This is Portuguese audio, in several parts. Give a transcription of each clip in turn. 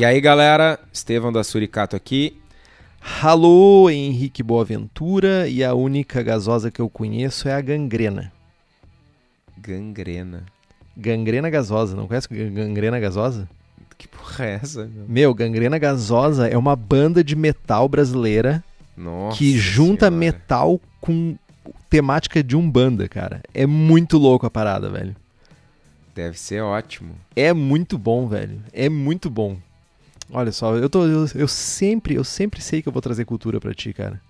E aí, galera, Estevão da Suricato aqui. Alô, Henrique Boaventura, e a única gasosa que eu conheço é a gangrena. Gangrena. Gangrena gasosa, não conhece gangrena gasosa? Que porra é essa? Meu? Meu, gangrena gasosa é uma banda de metal brasileira Nossa que junta Senhora. metal com temática de umbanda, cara. É muito louco a parada, velho. Deve ser ótimo. É muito bom, velho. É muito bom. Olha só, eu tô eu, eu sempre, eu sempre sei que eu vou trazer cultura pra ti, cara.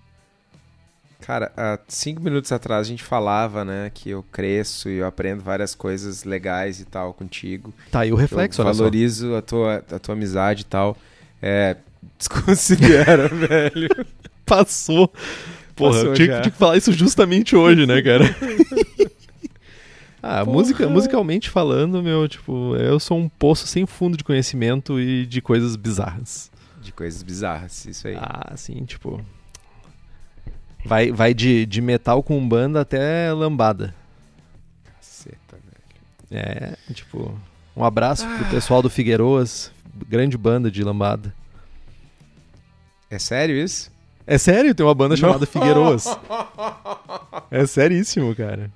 Cara, há cinco minutos atrás a gente falava, né, que eu cresço e eu aprendo várias coisas legais e tal contigo. Tá aí o reflexo, eu valorizo a tua, a tua amizade e tal. É, desconsidera, velho. Passou. Porra, Passou eu tinha, tinha que falar isso justamente hoje, né, cara? ah, Porra. música, musicalmente falando, meu, tipo, eu sou um poço sem fundo de conhecimento e de coisas bizarras. De coisas bizarras, isso aí. Ah, sim, tipo. Vai, vai de, de metal com banda até lambada. Caceta, velho. É, tipo. Um abraço pro pessoal do Figueiroas, grande banda de lambada. É sério isso? É sério, tem uma banda chamada Figueiroas. É seríssimo, cara.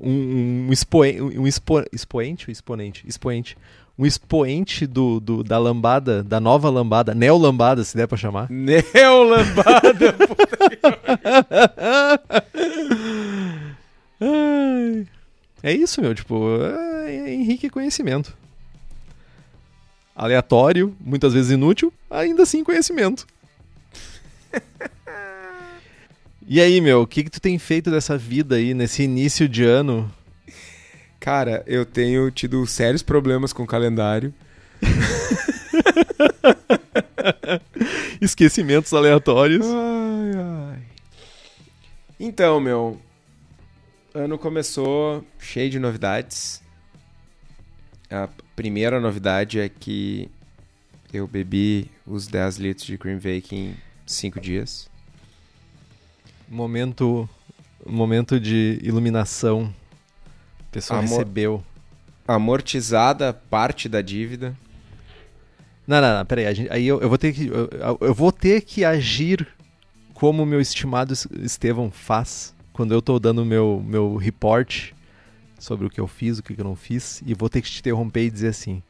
Um, um, expoen- um expo- expoente, exponente, expoente. Um expoente do, do- da lambada, da nova lambada, neo-lambada, se der pra chamar. Neolambada! É isso, meu, tipo, é Henrique é conhecimento. Aleatório, muitas vezes inútil, ainda assim conhecimento. E aí, meu, o que que tu tem feito dessa vida aí, nesse início de ano? Cara, eu tenho tido sérios problemas com o calendário. Esquecimentos aleatórios. Ai, ai. Então, meu, ano começou cheio de novidades. A primeira novidade é que eu bebi os 10 litros de cream bacon em 5 dias. Momento, momento de iluminação. A pessoa Amor. recebeu. Amortizada parte da dívida. Não, não, não, peraí. gente- aí eu, eu vou ter que. Eu, eu vou ter que agir como o meu estimado Es- Estevão faz quando eu tô dando meu, meu report sobre o que eu fiz, o que eu não fiz, e vou ter que te interromper e dizer assim.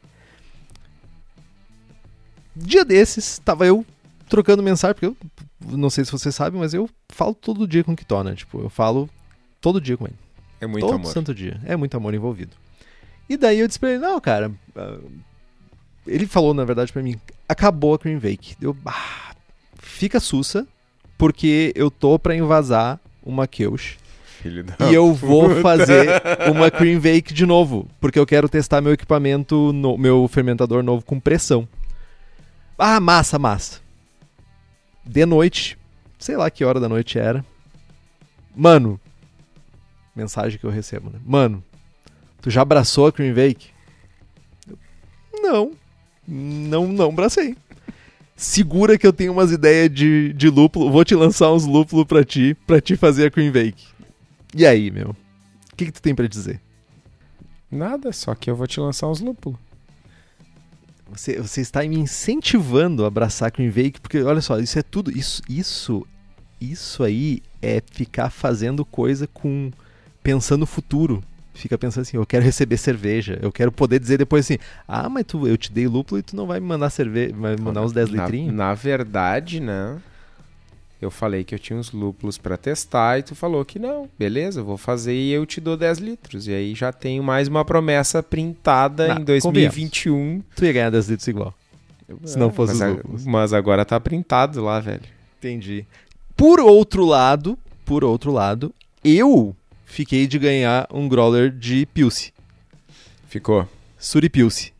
Dia desses, tava eu trocando mensagem, porque eu não sei se você sabe, mas eu falo todo dia com o Kitó, Tipo, eu falo todo dia com ele. É muito Todo amor. santo dia. É muito amor envolvido. E daí eu disse pra ele, não, cara. ah, Ele falou, na verdade, pra mim, acabou a Cream Bake. Eu, ah, fica sussa, porque eu tô pra invasar uma Keush. Filho da E eu vou puta. fazer uma Cream Bake de novo, porque eu quero testar meu equipamento, no- meu fermentador novo com pressão. Ah, massa, massa. De noite, sei lá que hora da noite era. Mano, mensagem que eu recebo, né? Mano, tu já abraçou a Cream Bake? Eu, Não, não, não abracei. Segura que eu tenho umas ideias de, de lúpulo, vou te lançar uns lúpulos pra ti, pra te fazer a Cream Bake. E aí, meu? O que, que tu tem pra dizer? Nada, só que eu vou te lançar uns lúpulos. Você, você está me incentivando a abraçar Cream Bake, porque olha só, isso é tudo. Isso, isso, isso aí é ficar fazendo coisa com. pensando no futuro. Fica pensando assim, eu quero receber cerveja, eu quero poder dizer depois assim, ah, mas tu, eu te dei lúpulo e tu não vai me mandar cerveja, vai me mandar uns 10 Na- litrinhos? Na, verdade, né? Eu falei que eu tinha uns lúpulos para testar e tu falou que não. Beleza, eu vou fazer e eu te dou 10 litros. E aí já tenho mais uma promessa printada Não, em 2021. Tu ia ganhar 10 litros igual. Se não fosse mas, os lúpulos. mas agora tá printado lá, velho. Entendi. Por outro lado, por outro lado, eu fiquei de ganhar um growler de Pilce. Ficou, Suripilce.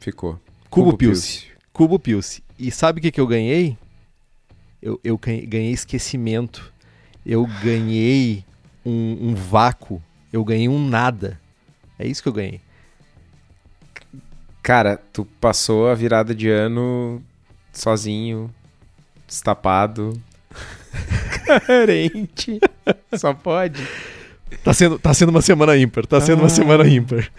ficou. Cubo Pilce. Cubo Pilce. E sabe o que, que eu ganhei? Eu, eu ganhei esquecimento. Eu ganhei um, um vácuo. Eu ganhei um nada. É isso que eu ganhei. Cara, tu passou a virada de ano sozinho, destapado, carente. Só pode. Tá sendo, tá sendo uma semana ímpar. Tá sendo uma Ah. semana ímpar.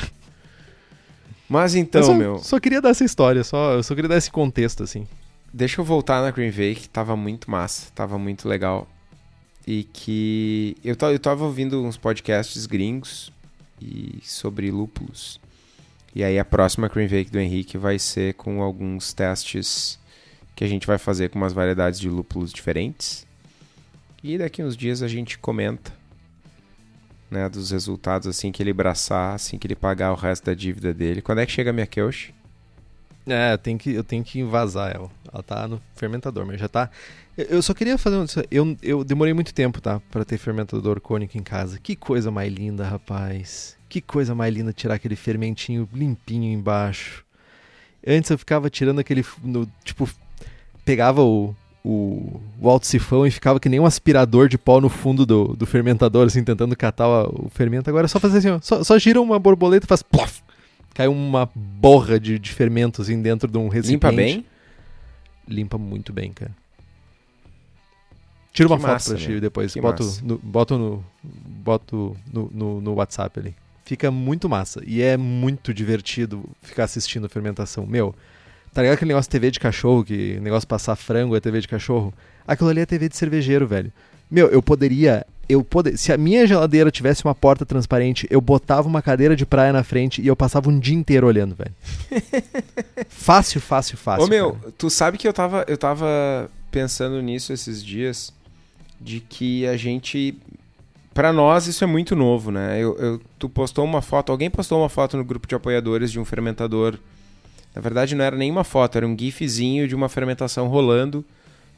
Mas Eu então, só, meu, só queria dar essa história. Só, eu só queria dar esse contexto, assim. Deixa eu voltar na Green Bay, que tava muito massa, tava muito legal. E que eu, eu tava ouvindo uns podcasts gringos e sobre lúpulos. E aí a próxima Green Wake do Henrique vai ser com alguns testes que a gente vai fazer com umas variedades de lúpulos diferentes. E daqui uns dias a gente comenta né, dos resultados assim que ele braçar, assim que ele pagar o resto da dívida dele. Quando é que chega a minha Kyoshi? É, eu tenho que, eu tenho que vazar ela. Ela tá no fermentador, mas já tá. Eu, só queria fazer um. Eu, eu demorei muito tempo, tá? Pra ter fermentador cônico em casa. Que coisa mais linda, rapaz. Que coisa mais linda tirar aquele fermentinho limpinho embaixo. Antes eu ficava tirando aquele. No, tipo, pegava o, o, o alto sifão e ficava que nem um aspirador de pó no fundo do, do fermentador, assim, tentando catar o, o fermento. Agora é só fazer assim, ó. Só, só gira uma borboleta e faz plof. Cai uma borra de, de fermento assim dentro de um recipiente. Limpa bem? Limpa muito bem, cara. Tira uma Que foto massa, pra ti depois. Que Boto massa. no, boto, no, boto no, no, no WhatsApp ali. Fica muito massa. E é muito divertido ficar assistindo a fermentação. Meu, tá ligado aquele negócio de TV de cachorro, que negócio de passar frango é TV de cachorro? Aquilo ali é TV de cervejeiro, velho. Meu, eu poderia. Eu poder, se a minha geladeira tivesse uma porta transparente, eu botava uma cadeira de praia na frente e eu passava um dia inteiro olhando, velho. fácil, fácil, fácil. Ô meu, cara. tu sabe que eu tava, eu tava pensando nisso esses dias, de que a gente. Pra nós isso é muito novo, né? Eu, eu- tu postou uma foto, alguém postou uma foto no grupo de apoiadores de um fermentador. Na verdade não era nenhuma foto, era um gifzinho de uma fermentação rolando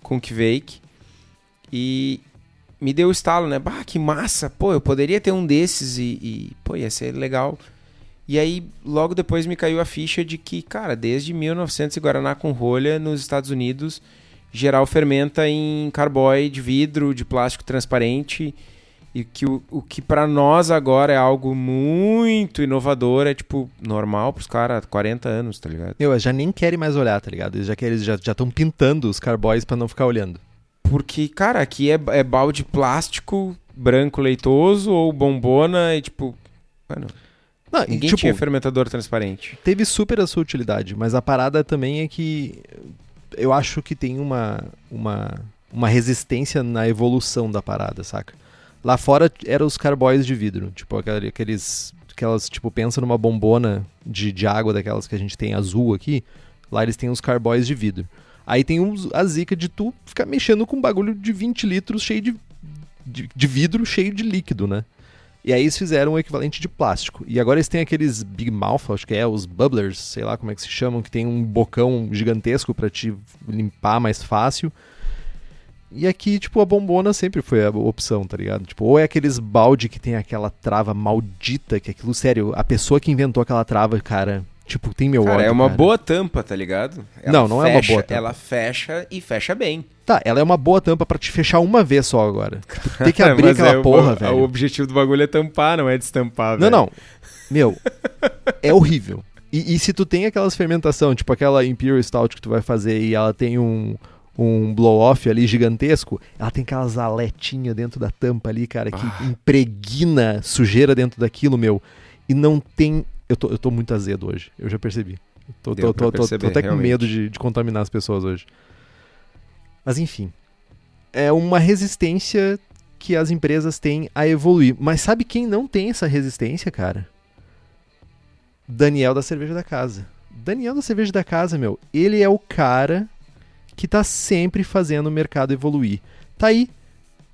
com Kvake. E me deu o estalo, né? Bah, que massa! Pô, eu poderia ter um desses e, e pô, ia ser legal. E aí, logo depois me caiu a ficha de que, cara, desde 1900 e Guaraná com rolha, nos Estados Unidos, geral fermenta em carboy de vidro, de plástico transparente, e que o, o que para nós agora é algo muito inovador, é tipo, normal pros caras, 40 anos, tá ligado? Eles já nem querem mais olhar, tá ligado? Eles já querem, eles já estão pintando os carboys pra não ficar olhando. Porque, cara, aqui é, é balde plástico, branco leitoso, ou bombona, e tipo, mano, Não, ninguém tipo, tinha fermentador transparente. teve super a sua utilidade, mas a parada também é que eu acho que tem uma, uma, uma resistência na evolução da parada, saca? Lá fora eram os carboys de vidro, tipo aquele- aqueles, aquelas, tipo, pensa numa bombona de, de água daquelas que a gente tem azul aqui, lá eles têm os carboys de vidro. Aí tem uns, a zica de tu ficar mexendo com um bagulho de 20 litros cheio de, de, de vidro, cheio de líquido, né? E aí eles fizeram o equivalente de plástico. E agora eles têm aqueles Big Mouth, acho que é, os bubblers, sei lá como é que se chamam, que tem um bocão gigantesco pra te limpar mais fácil. E aqui, tipo, a bombona sempre foi a opção, tá ligado? Tipo, ou é aqueles balde que tem aquela trava maldita, que aquilo, sério, a pessoa que inventou aquela trava, cara, tipo, tem meu Cara, ódio, é uma cara. boa tampa, tá ligado? Não, não é uma boa tampa. Ela fecha e fecha bem. Tá, ela é uma boa tampa pra te fechar uma vez só agora. Tipo, tem que abrir Mas aquela é, porra, o, velho. O objetivo do bagulho é tampar, não é destampar, Não, velho. não. Meu, é horrível. E, e se tu tem aquelas fermentação, tipo aquela Imperial Stout que tu vai fazer e ela tem um, um blow-off ali gigantesco, ela tem aquelas aletinhas dentro da tampa ali, cara, que Ah. impregna sujeira dentro daquilo, meu. E não tem. Eu tô, eu tô muito azedo hoje, eu já percebi. Tô, tô, tô, tô, tô perceber, até com realmente. medo de, de contaminar as pessoas hoje. Mas enfim. É uma resistência que as empresas têm a evoluir. Mas sabe quem não tem essa resistência, cara? Daniel da Cerveja da Casa. Daniel da Cerveja da Casa, meu, ele é o cara que tá sempre fazendo o mercado evoluir. Tá aí.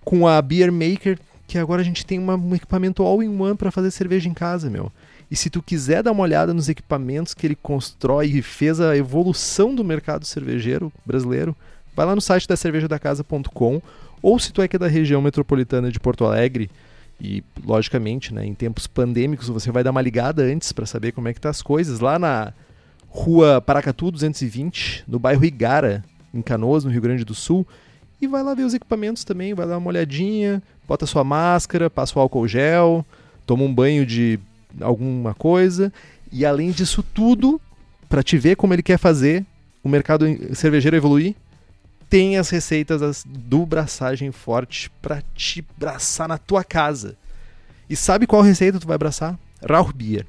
Com a Beer Maker, que agora a gente tem uma- um equipamento all-in-one para fazer cerveja em casa, meu. E se tu quiser dar uma olhada nos equipamentos que ele constrói e fez a evolução do mercado cervejeiro brasileiro, vai lá no site da cervejadacasa.com ou se tu é aqui da região metropolitana de Porto Alegre e logicamente, né, em tempos pandêmicos, você vai dar uma ligada antes para saber como é que tá as coisas. Lá na Rua Paracatu 220, no bairro Igara, em Canoas, no Rio Grande do Sul, e vai lá ver os equipamentos também, vai dar uma olhadinha, bota sua máscara, passa o álcool gel, toma um banho de alguma coisa, e além disso tudo, para te ver como ele quer fazer o mercado cervejeiro evoluir, tem as receitas do braçagem forte para te braçar na tua casa. E sabe qual receita tu vai abraçar? Rauch Beer.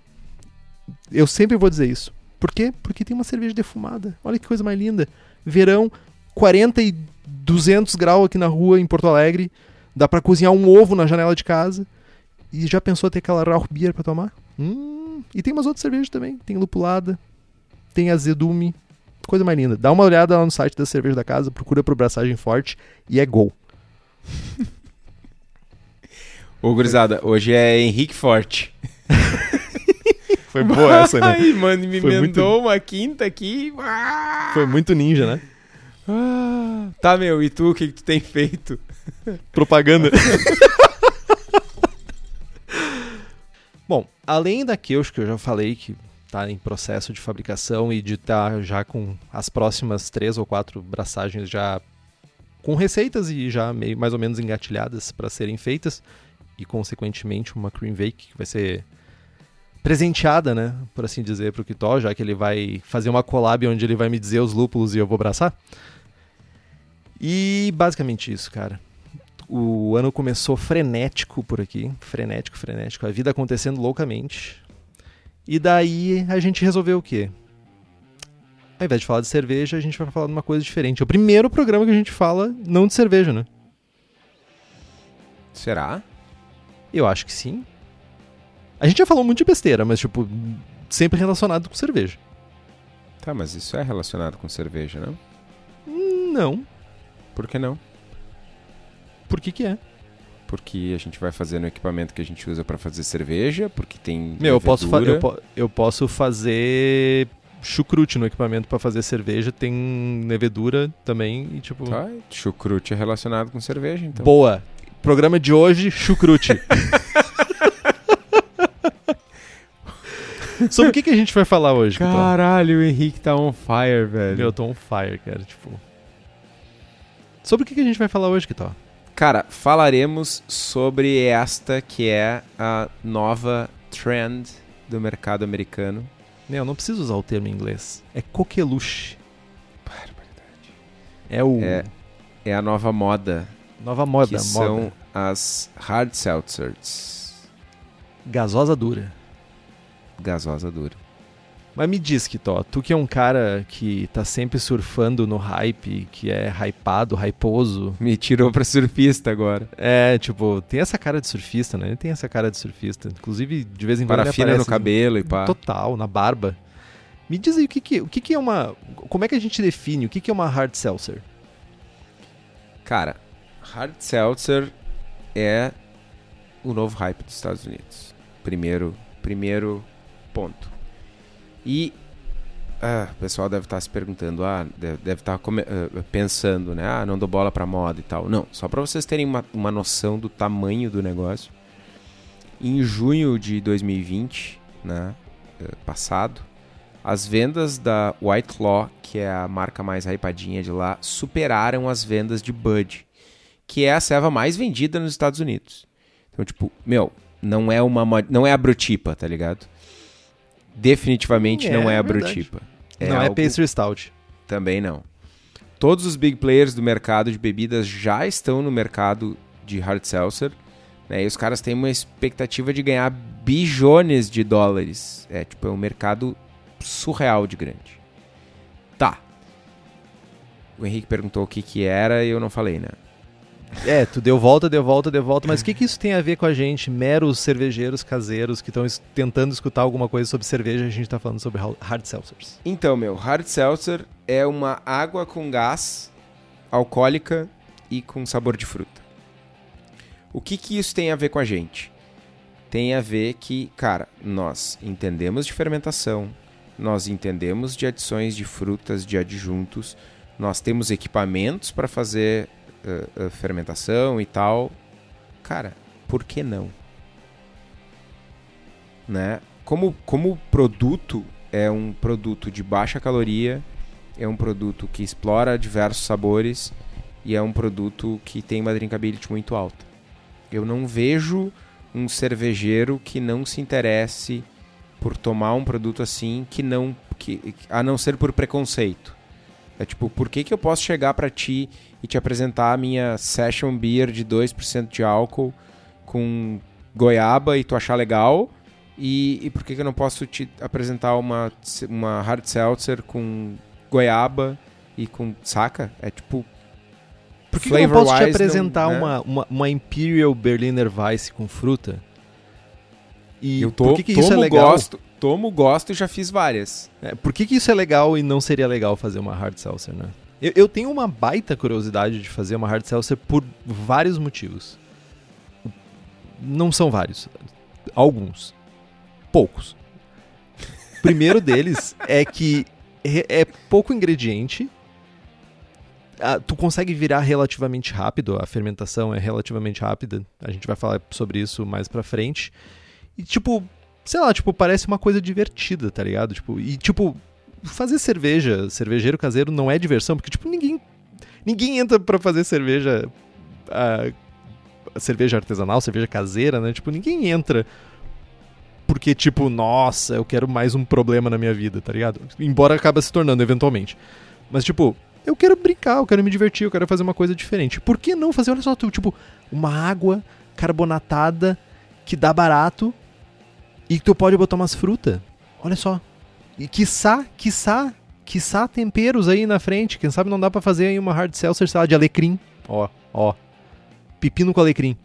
Eu sempre vou dizer isso. Por quê? Porque tem uma cerveja defumada. Olha que coisa mais linda. Verão, 40 e 200 graus aqui na rua em Porto Alegre. Dá pra cozinhar um ovo na janela de casa. E já pensou ter aquela Rauch Beer pra tomar? Hum, e tem umas outras cervejas também. Tem lupulada, tem azedume. Coisa mais linda. Dá uma olhada lá no site da Cerveja da Casa, procura por Braçagem Forte e é gol. Ô, gurizada, hoje é Henrique Forte. Foi boa essa, né? Ai, mano, me Foi emendou uma quinta aqui. Ah! Foi muito ninja, né? Ah, tá, meu, e tu, o que, que tu tem feito? Propaganda. Bom, além da Keush, que eu já falei que está em processo de fabricação e de estar já com as próximas três ou quatro braçagens já com receitas e já meio mais ou menos engatilhadas para serem feitas e consequentemente uma cream bake que vai ser presenteada, né, por assim dizer, para o Kitó, já que ele vai fazer uma collab onde ele vai me dizer os lúpulos e eu vou abraçar. E basicamente isso, cara o ano começou frenético por aqui, frenético, frenético, a vida acontecendo loucamente. E daí a gente resolveu o quê? Ao invés de falar de cerveja, a gente vai falar de uma coisa diferente. É o primeiro programa que a gente fala não de cerveja, né? Será? Eu acho que sim. A gente já falou muito de besteira, mas tipo, sempre relacionado com cerveja. Tá, mas isso é relacionado com cerveja, não? Não. Por que não? Por que que é? Porque a gente vai fazer no equipamento que a gente usa pra fazer cerveja, porque tem Meu, eu posso, eu, po- eu posso fazer chucrute no equipamento pra fazer cerveja, tem levedura também e tipo... Tá, chucrute é relacionado com cerveja, então. Boa. Programa de hoje, chucrute. Sobre o que, que a gente vai falar hoje? Caralho, o Henrique tá on fire, velho. Eu tô on fire, cara, tipo... Sobre o que, que a gente vai falar hoje, Kitó? Cara, falaremos sobre esta que é a nova trend do mercado americano. Meu, não preciso usar o termo em inglês. É coqueluche. É o... É É a nova moda, Nova moda, que moda. são as hard seltzers. Gasosa dura. Gasosa dura. Mas me diz, Kitó, tu que é um cara que tá sempre surfando no hype, que é hypado, hyposo. Me tirou pra surfista agora. É, tipo, tem essa cara de surfista, né? Ele tem essa cara de surfista. Inclusive, de vez em quando Parafina aparece no cabelo e pá. Total, na barba. Me diz aí o que que, o que que é uma... Como é que a gente define o que que é uma hard seltzer? Cara, hard seltzer é o novo hype dos Estados Unidos. Primeiro, primeiro ponto. E ah, o pessoal deve estar se perguntando, ah, deve, deve estar ah, pensando, né? Ah, não dou bola pra moda e tal. Não, só para vocês terem uma, uma noção do tamanho do negócio. Em junho de 2020, né, eh, passado, as vendas da White Claw, que é a marca mais hypadinha de lá, superaram as vendas de Bud, que é a ceva mais vendida nos Estados Unidos. Então, tipo, meu, não é uma não é a Brotipa, tá ligado? Definitivamente É, não é a é verdade. Brotipa. não é algo- pastry stout. também não. Todos os big players do mercado de bebidas já estão no mercado de hard seltzer. Né? E os caras têm uma expectativa de ganhar bilhões de dólares. É, tipo, é um mercado surreal de grande. Tá. O Henrique perguntou o que que era e eu não falei, né? É, tu deu volta, deu volta, deu volta, mas o que, que isso tem a ver com a gente, meros cervejeiros caseiros que estão es- tentando escutar alguma coisa sobre cerveja a gente tá falando sobre hard seltzers? Então, meu, hard seltzer é uma água com gás alcoólica e com sabor de fruta. O que, que isso tem a ver com a gente? Tem a ver que, cara, nós entendemos de fermentação, nós entendemos de adições de frutas, de adjuntos, nós temos equipamentos para fazer uh, uh, fermentação e tal. Cara, por que não? Né? Como, como produto, é um produto de baixa caloria, é um produto que explora diversos sabores e é um produto que tem uma drinkability muito alta. Eu não vejo um cervejeiro que não se interesse por tomar um produto assim que não que a não ser por preconceito. É tipo, por que, que eu posso chegar para ti e te apresentar a minha session beer de 2% de álcool com goiaba e tu achar legal? E, e por que, que eu não posso te apresentar uma, uma hard seltzer com goiaba e com saca? É tipo. Por que, que eu não posso te apresentar não, né? uma, uma, uma Imperial Berliner Weiss com fruta? E eu tô, por que, que isso é legal? Gosto, tomo, gosto e já fiz várias. É, por que, que isso é legal e não seria legal fazer uma hard seltzer, né? Eu, eu tenho uma baita curiosidade de fazer uma hard seltzer por vários motivos. Não são vários. Alguns poucos. O primeiro deles é que é pouco ingrediente. Ah, tu consegue virar relativamente rápido, a fermentação é relativamente rápida. A gente vai falar sobre isso mais pra frente. E tipo, sei lá, tipo, parece uma coisa divertida, tá ligado? Tipo, e tipo, fazer cerveja, cervejeiro caseiro não é diversão, porque tipo, ninguém ninguém entra para fazer cerveja uh, cerveja artesanal, cerveja caseira, né? Tipo, ninguém entra porque, tipo, nossa, eu quero mais um problema na minha vida, tá ligado? Embora acaba se tornando eventualmente. Mas, tipo, eu quero brincar, eu quero me divertir, eu quero fazer uma coisa diferente. Por que não fazer, olha só, tipo, uma água carbonatada que dá barato e que tu pode botar umas frutas? Olha só. E quiçá, quiçá, quiçá temperos aí na frente. Quem sabe não dá para fazer aí uma hard seltzer, sei lá, de alecrim. Ó, ó. Pepino com alecrim.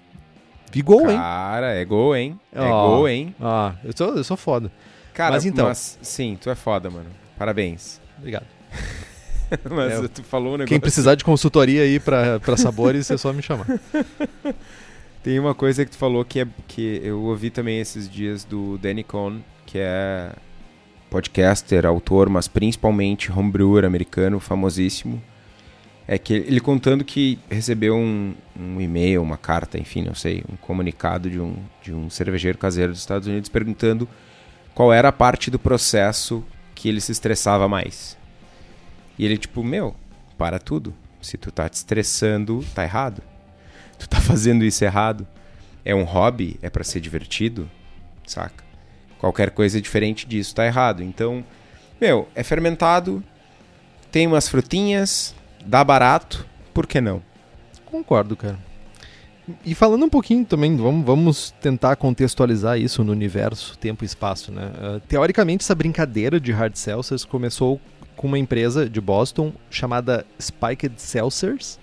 Vi gol, hein? Cara, é gol, hein? É oh, gol, hein? Ah, eu sou, eu sou foda. Cara, mas então. Mas, sim, tu é foda, mano. Parabéns. Obrigado. mas é, tu falou um negócio. Quem precisar de consultoria aí pra, pra sabores, é só me chamar. Tem uma coisa que tu falou que, é, que eu ouvi também esses dias do Danny Cohn, que é podcaster, autor, mas principalmente homebrewer americano, famosíssimo é que ele contando que recebeu um, um e-mail, uma carta, enfim, não sei, um comunicado de um, de um cervejeiro caseiro dos Estados Unidos perguntando qual era a parte do processo que ele se estressava mais. E ele, tipo, meu, para tudo. Se tu tá te estressando, tá errado. Tu tá fazendo isso errado. É um hobby, é para ser divertido, saca? Qualquer coisa diferente disso tá errado. Então, meu, é fermentado, tem umas frutinhas, dá barato, por que não? Concordo, cara. E falando um pouquinho também, vamos, vamos tentar contextualizar isso no universo, tempo e espaço, né? Uh, teoricamente, essa brincadeira de hard seltzers começou com uma empresa de Boston chamada Spiked Seltzers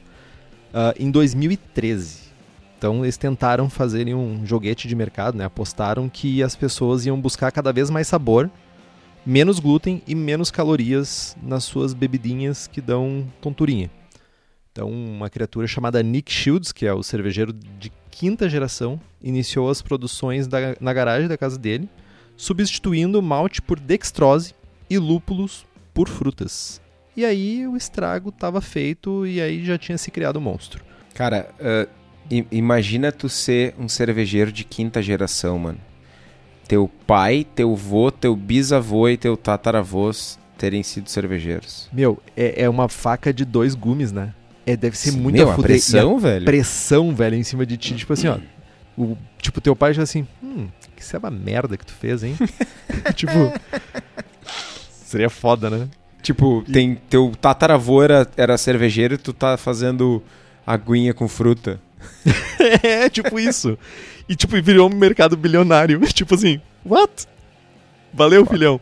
uh, em 2013. Então eles tentaram fazer um joguete de mercado, né? apostaram que as pessoas iam buscar cada vez mais sabor menos glúten e menos calorias nas suas bebidinhas que dão tonturinha. Então, uma criatura chamada Nick Shields, que é o cervejeiro de quinta geração, iniciou as produções da, na garagem da casa dele, substituindo malte por dextrose e lúpulos por frutas. E aí o estrago estava feito e aí já tinha se criado o um monstro. Cara, uh, imagina tu ser um cervejeiro de quinta geração, mano teu pai, teu vô, teu bisavô e teu tataravôs terem sido cervejeiros. Meu, é, é uma faca de dois gumes, né? É, deve ser Sim, muita meu, fuder... pressão, velho. Pressão, velho, em cima de ti. Tipo assim, ó. O, tipo, teu pai já assim, hum, que isso é uma merda que tu fez, hein? tipo. Seria foda, né? Tipo, tem, teu tataravô era, era cervejeiro e tu tá fazendo aguinha com fruta. é, tipo isso. E, tipo, virou um mercado bilionário. tipo assim, what? Valeu, filhão.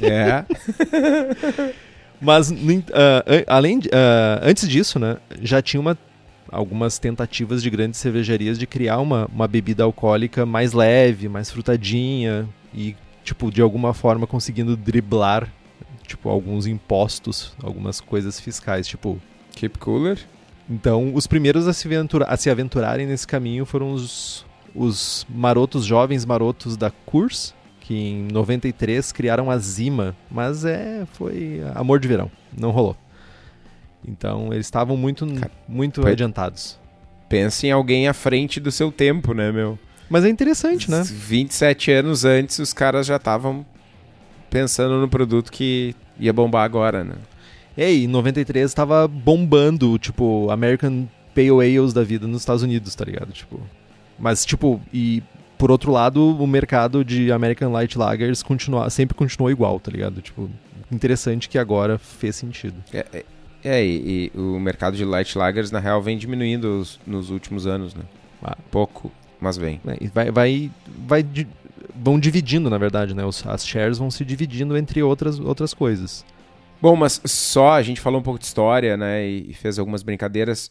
É. Mas, uh, além, uh, antes disso, né, já tinha uma, algumas tentativas de grandes cervejarias de criar uma, uma bebida alcoólica mais leve, mais frutadinha e, tipo, de alguma forma conseguindo driblar, tipo, alguns impostos, algumas coisas fiscais, tipo... Keep Cooler? Então, os primeiros a se, aventura, a se aventurarem nesse caminho foram os, os marotos, jovens marotos da Kurs, que em 93 criaram a Zima, mas é foi amor de verão, não rolou. Então, eles estavam muito, Cara, muito foi- adiantados. Pensa em alguém à frente do seu tempo, né, meu? Mas é interessante, né? 27 anos antes, os caras já estavam pensando no produto que ia bombar agora, né? É, e em 93 tava bombando, tipo, American Pale Ales da vida nos Estados Unidos, tá ligado? Tipo, mas, tipo, e por outro lado, o mercado de American Light Lagers continua, sempre continuou igual, tá ligado? Tipo, interessante que agora fez sentido. É, é, é, e, e o mercado de light lagers, na real, vem diminuindo os- nos últimos anos, né? Ah. Pouco, mas vem. E vai, vai, vai di- vão dividindo, na verdade, né? Os, as shares vão se dividindo entre outras, outras coisas. Bom, mas só a gente falou um pouco de história, né? E, fez algumas brincadeiras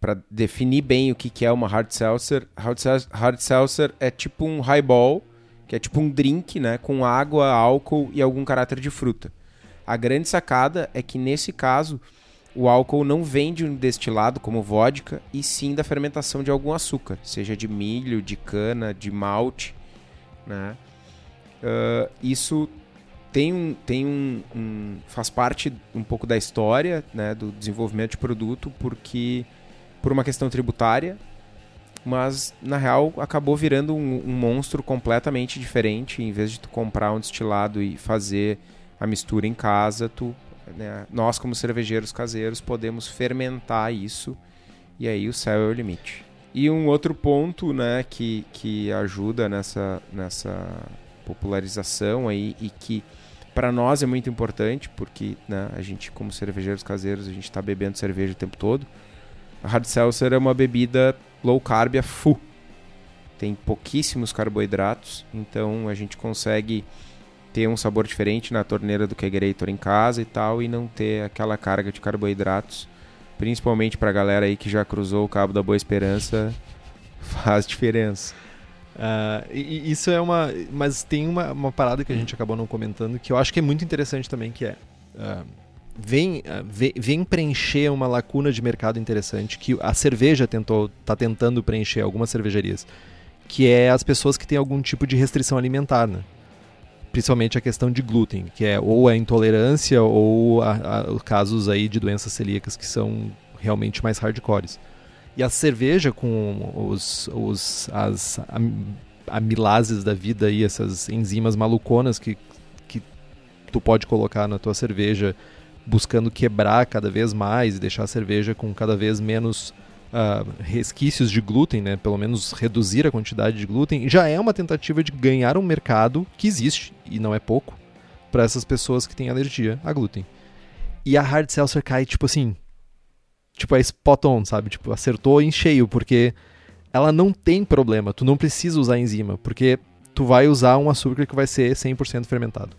para definir bem o que, que é uma hard seltzer. Hard, sel- hard seltzer é tipo um highball, que é tipo um drink, né? Com água, álcool e algum caráter de fruta. A grande sacada é que nesse caso o álcool não vem de um destilado como vodka e sim da fermentação de algum açúcar, seja de milho, de cana, de malte, né? Ah, isso tem um, tem um, um- faz parte um pouco da história né, do desenvolvimento de produto porque por uma questão tributária mas na real acabou virando um, um monstro completamente diferente. Em vez de tu comprar um destilado e fazer a mistura em casa tu né, nós como cervejeiros caseiros podemos fermentar isso e aí o céu é o limite. E um outro ponto né que, que ajuda nessa nessa popularização aí e que para nós é muito importante porque né, a gente como cervejeiros caseiros a gente está bebendo cerveja o tempo todo. A hard seltzer é uma bebida low carb a full. Tem pouquíssimos carboidratos então a gente consegue ter um sabor diferente na torneira do kegerator em casa e tal e não ter aquela carga de carboidratos. Principalmente para a galera aí que já cruzou o cabo da Boa Esperança faz diferença Ah, e, e isso é uma. Mas tem uma, uma parada que a gente acabou não comentando que eu acho que é muito interessante também, que é. ah, vem, ah, ve- vem preencher uma lacuna de mercado interessante que a cerveja tentou tá tentando preencher algumas cervejarias, que é as pessoas que têm algum tipo de restrição alimentar, né? Principalmente a questão de glúten, que é ou a intolerância ou a, a- os casos aí de doenças celíacas que são realmente mais hardcores. E a cerveja com os, os as am- amilases da vida aí, essas enzimas maluconas que, que tu pode colocar na tua cerveja, buscando quebrar cada vez mais e deixar a cerveja com cada vez menos ah, resquícios de glúten, né? Pelo menos reduzir a quantidade de glúten, já é uma tentativa de ganhar um mercado que existe e não é pouco para essas pessoas que têm alergia a glúten. E a hard seltzer cai tipo assim, tipo, é spot on, sabe? Tipo, acertou em cheio, porque ela não tem problema. Tu não precisa usar enzima, porque tu vai usar um açúcar que vai ser 100% fermentado.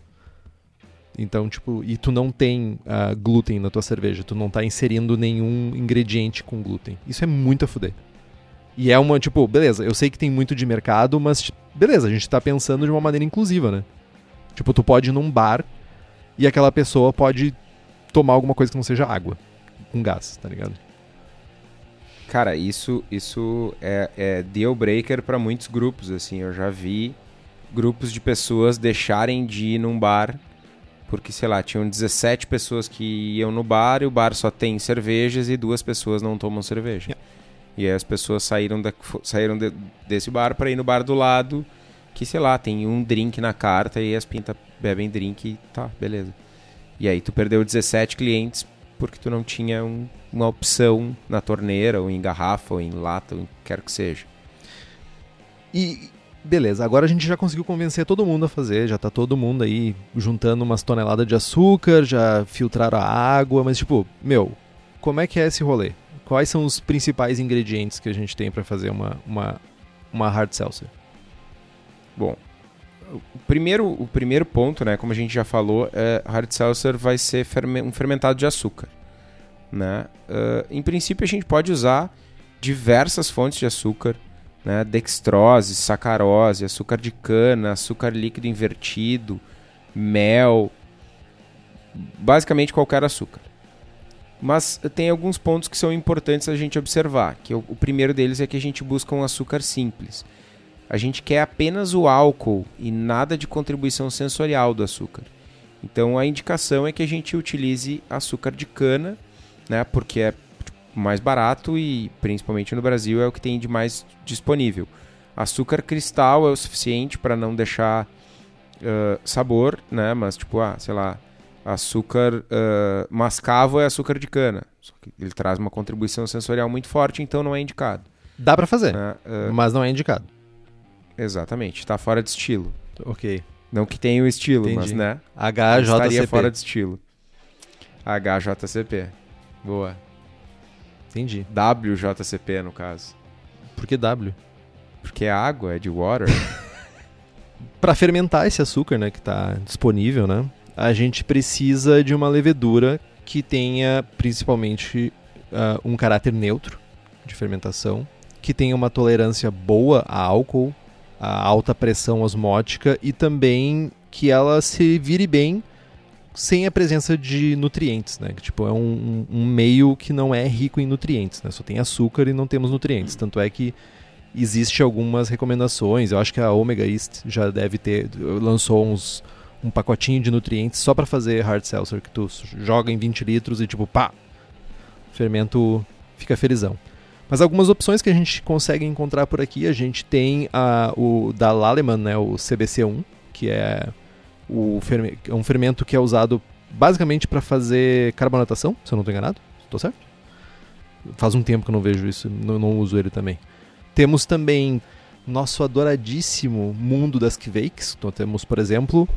Então, tipo, e tu não tem ah, glúten na tua cerveja, tu não tá inserindo nenhum ingrediente com glúten. Isso é muito a fuder. E é uma, tipo, beleza, eu sei que tem muito de mercado, mas beleza, a gente tá pensando de uma maneira inclusiva, né? Tipo, tu pode ir num bar e aquela pessoa pode tomar alguma coisa que não seja água, com gás, tá ligado? Cara, isso, isso é, é deal breaker para muitos grupos, assim. Eu já vi grupos de pessoas deixarem de ir num bar porque, sei lá, tinham 17 pessoas que iam no bar e o bar só tem cervejas e duas pessoas não tomam cerveja. Yeah. E aí as pessoas saíram, da, saíram de- desse bar para ir no bar do lado, que, sei lá, tem um drink na carta e as pintas bebem drink e tá, beleza. E aí tu perdeu 17 clientes porque tu não tinha um- uma opção na torneira, ou em garrafa, ou em lata, ou em quer que seja. E beleza, agora a gente já conseguiu convencer todo mundo a fazer, já tá todo mundo aí juntando umas toneladas de açúcar, já filtraram a água, mas tipo, meu, como é que é esse rolê? Quais são os principais ingredientes que a gente tem pra fazer uma, uma, uma hard seltzer? Bom, o primeiro, o primeiro ponto, né, como a gente já falou, é hard seltzer vai ser ferme- um fermentado de açúcar. Né? Ah, em princípio, a gente pode usar diversas fontes de açúcar, né? dextrose, sacarose, açúcar de cana, açúcar líquido invertido, mel, basicamente qualquer açúcar. Mas tem alguns pontos que são importantes a gente observar. Que o, o primeiro deles é que a gente busca um açúcar simples. A gente quer apenas o álcool e nada de contribuição sensorial do açúcar. Então a indicação é que a gente utilize açúcar de cana, né? Porque é mais barato e principalmente no Brasil é o que tem de mais disponível. Açúcar cristal é o suficiente para não deixar uh, sabor, né? Mas tipo, ah, sei lá, açúcar uh, mascavo é açúcar de cana. ele traz uma contribuição sensorial muito forte, então não é indicado. Dá para fazer, né? uh, mas não é indicado. Exatamente, está fora de estilo. Ok. Não que tenha o estilo, Entendi. mas né? HJCP. Estaria fora de estilo. HJCP. Boa. Entendi. WJCP, no caso. Por que W? Porque é água, é de water. para fermentar esse açúcar, né, que está disponível, né? a gente precisa de uma levedura que tenha principalmente uh, um caráter neutro de fermentação, que tenha uma tolerância boa a álcool, a alta pressão osmótica e também que ela se vire bem sem a presença de nutrientes, né? Tipo, é um, um, meio que não é rico em nutrientes, né? Só tem açúcar e não temos nutrientes. Tanto é que existe algumas recomendações. Eu acho que a Omega East já deve ter lançou uns um pacotinho de nutrientes só para fazer hard seltzer que tu joga em 20 litros e tipo, pá, fermento fica felizão. Mas algumas opções que a gente consegue encontrar por aqui, a gente tem a, o da Laleman, né, o CBC1, que é o ferme, é um fermento que é usado basicamente para fazer carbonatação, se eu não estou enganado. Estou certo? Faz um tempo que eu não vejo isso, não, não uso ele também. Temos também nosso adoradíssimo mundo das Kvakes. Então temos, por exemplo,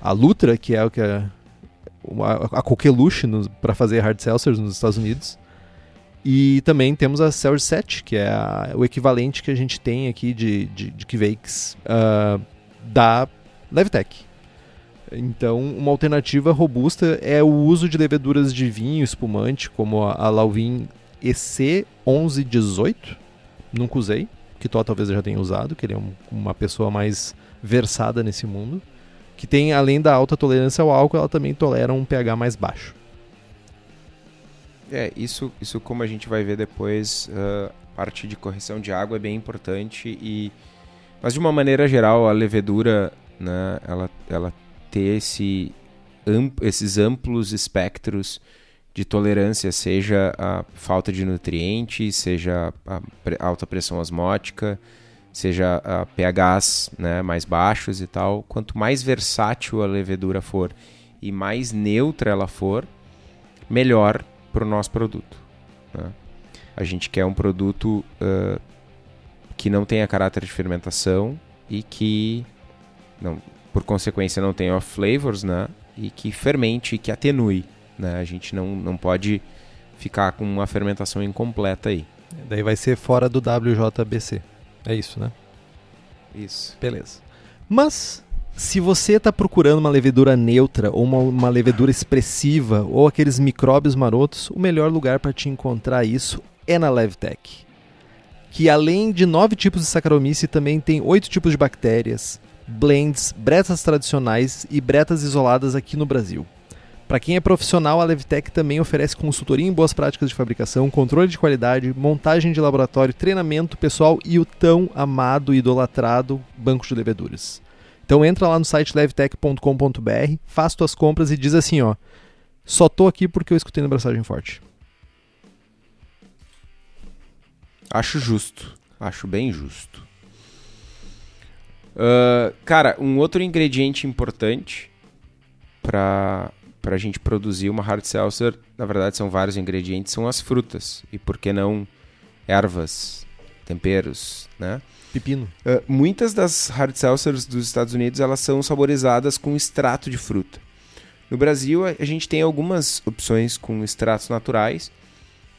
a Lutra, que é o que é a, a coqueluche para fazer hard seltzers nos Estados Unidos. E também temos a Celsius 7, que é a, o equivalente que a gente tem aqui de, de, de uh, da Levtech. Então, uma alternativa robusta é o uso de leveduras de vinho espumante, como a, a Lauvin EC 1118. Nunca usei, que Tó talvez já tenha usado, que ele é um, uma pessoa mais versada nesse mundo que tem, além da alta tolerância ao álcool, ela também tolera um pH mais baixo. É, isso, isso como a gente vai ver depois, uh, parte de correção de água é bem importante e mas de uma maneira geral a levedura, né, ela, ela ter esse, esses amplos espectros de tolerância, seja a falta de nutrientes, seja a alta pressão osmótica, seja a pHs né, mais baixos e tal, quanto mais versátil a levedura for e mais neutra ela for, melhor para o nosso produto. Né? A gente quer um produto uh, que não tenha caráter de fermentação e que, não, por consequência, não tenha flavors, né? E que fermente, que atenue. Né? A gente não, não pode ficar com uma fermentação incompleta aí. Daí vai ser fora do WJBC. É isso, né? Isso. Beleza. Mas se você está procurando uma levedura neutra ou uma, uma, levedura expressiva ou aqueles micróbios marotos, o melhor lugar para te encontrar isso é na Levtech. Que além de nove tipos de Saccharomyces, também tem oito tipos de bactérias, blends, bretas tradicionais e bretas isoladas aqui no Brasil. Para quem é profissional, a Levtech também oferece consultoria em boas práticas de fabricação, controle de qualidade, montagem de laboratório, treinamento pessoal e o tão amado e idolatrado banco de leveduras. Então entra lá no site levtech.com.br, faz tuas compras e diz assim, ó, só tô aqui porque eu escutei no Braçagem Forte. Acho justo, acho bem justo. Uh, cara, um outro ingrediente importante para para a gente produzir uma hard seltzer, na verdade são vários ingredientes, são as frutas. E por que não ervas, temperos, né? Pepino. Uh, muitas das hard seltzers dos Estados Unidos, elas são saborizadas com extrato de fruta. No Brasil, a gente tem algumas opções com extratos naturais,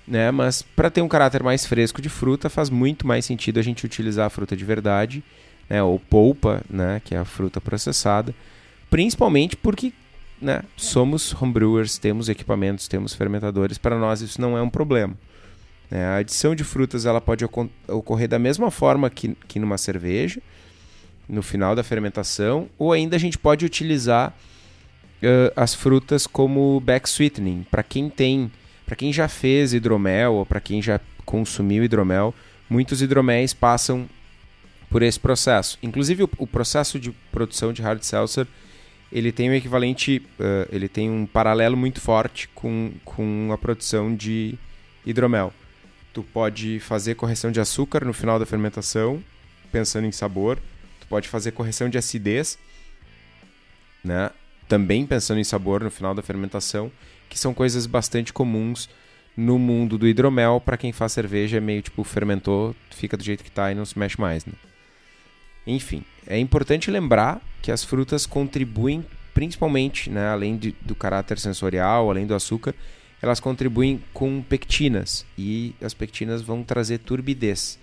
né? Mas para ter um caráter mais fresco de fruta, faz muito mais sentido a gente utilizar a fruta de verdade, né? Ou polpa, né? Que é a fruta processada. Principalmente porque né, somos homebrewers, temos equipamentos, temos fermentadores, para nós isso não é um problema. É, a adição de frutas ela pode ocorrer da mesma forma que, que numa cerveja, no final da fermentação, ou ainda a gente pode utilizar uh, as frutas como back sweetening. Para quem tem, Para quem já fez hidromel ou para quem já consumiu hidromel, muitos hidroméis passam por esse processo. Inclusive o, o processo de produção de hard seltzer ele tem um equivalente, uh, ele tem um paralelo muito forte com, com a produção de hidromel. Tu pode fazer correção de açúcar no final da fermentação, pensando em sabor. Tu pode fazer correção de acidez, né? Também pensando em sabor no final da fermentação, que são coisas bastante comuns no mundo do hidromel. Para quem faz cerveja, é meio tipo fermentou, fica do jeito que está e não se mexe mais, né? Enfim, é importante lembrar que as frutas contribuem principalmente, né, além de, do caráter sensorial, além do açúcar, elas contribuem com pectinas e as pectinas vão trazer turbidez.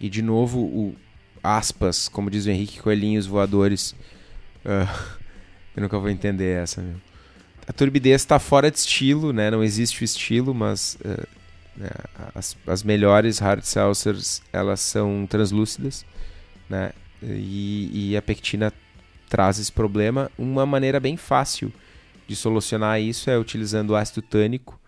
E de novo, o aspas, como diz o Henrique Coelhinhos voadores. Uh, eu nunca vou entender essa, meu. A turbidez está fora de estilo, né? Não existe o estilo, mas uh, né, as, as melhores hard seltzers elas são translúcidas, né? E, e a pectina traz esse problema. Uma maneira bem fácil de solucionar isso é utilizando ácido tânico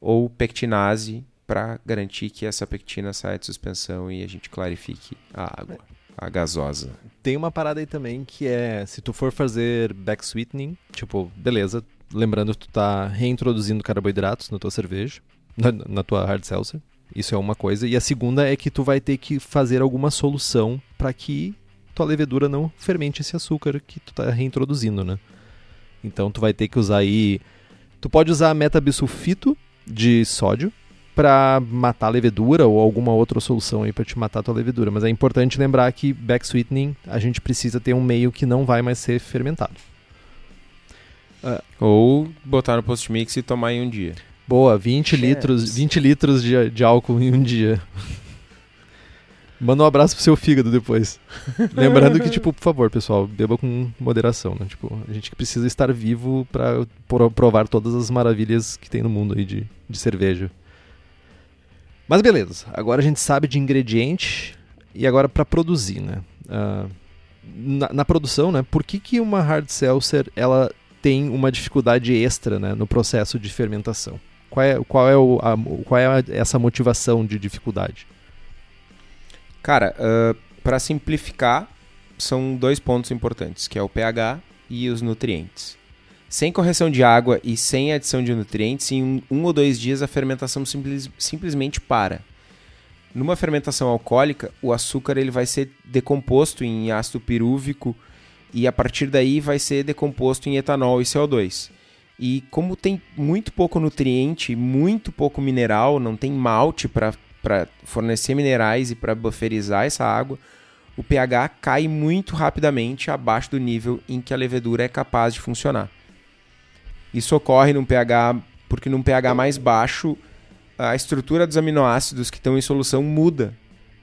ou pectinase para garantir que essa pectina saia de suspensão e a gente clarifique a água, a gasosa. Tem uma parada aí também que é, se tu for fazer back sweetening, tipo, beleza, lembrando que tu tá reintroduzindo carboidratos na tua cerveja, na, na tua hard seltzer, isso é uma coisa. E a segunda é que tu vai ter que fazer alguma solução para que tua levedura não fermente esse açúcar que tu tá reintroduzindo, né? Então tu vai ter que usar aí. Tu pode usar metabisulfito de sódio para matar a levedura ou alguma outra solução aí para te matar a tua levedura, mas é importante lembrar que back sweetening a gente precisa ter um meio que não vai mais ser fermentado. Uh, ou botar no post mix e tomar em um dia. Boa, 20 litros, 20 litros de, de álcool em um dia. Manda um abraço pro seu fígado depois. Lembrando que, tipo, por favor, pessoal, beba com moderação, né? Tipo, a gente precisa estar vivo para provar todas as maravilhas que tem no mundo aí de, de cerveja. Mas beleza, agora a gente sabe de ingrediente e agora para produzir, né? Uh, na, na, produção, né? Por que, que uma hard seltzer ela tem uma dificuldade extra né, no processo de fermentação? Qual é, qual é, o, a, qual é essa motivação de dificuldade? Cara, uh, para simplificar, são dois pontos importantes, que é o pH e os nutrientes. Sem correção de água e sem adição de nutrientes, em um, um ou dois dias a fermentação simples, simplesmente para. Numa fermentação alcoólica, o açúcar ele vai ser decomposto em ácido pirúvico e a partir daí vai ser decomposto em etanol e CO2. E como tem muito pouco nutriente, muito pouco mineral, não tem malte para para fornecer minerais e para bufferizar essa água, o pH cai muito rapidamente abaixo do nível em que a levedura é capaz de funcionar. Isso ocorre num pH porque num pH mais baixo a estrutura dos aminoácidos que estão em solução muda,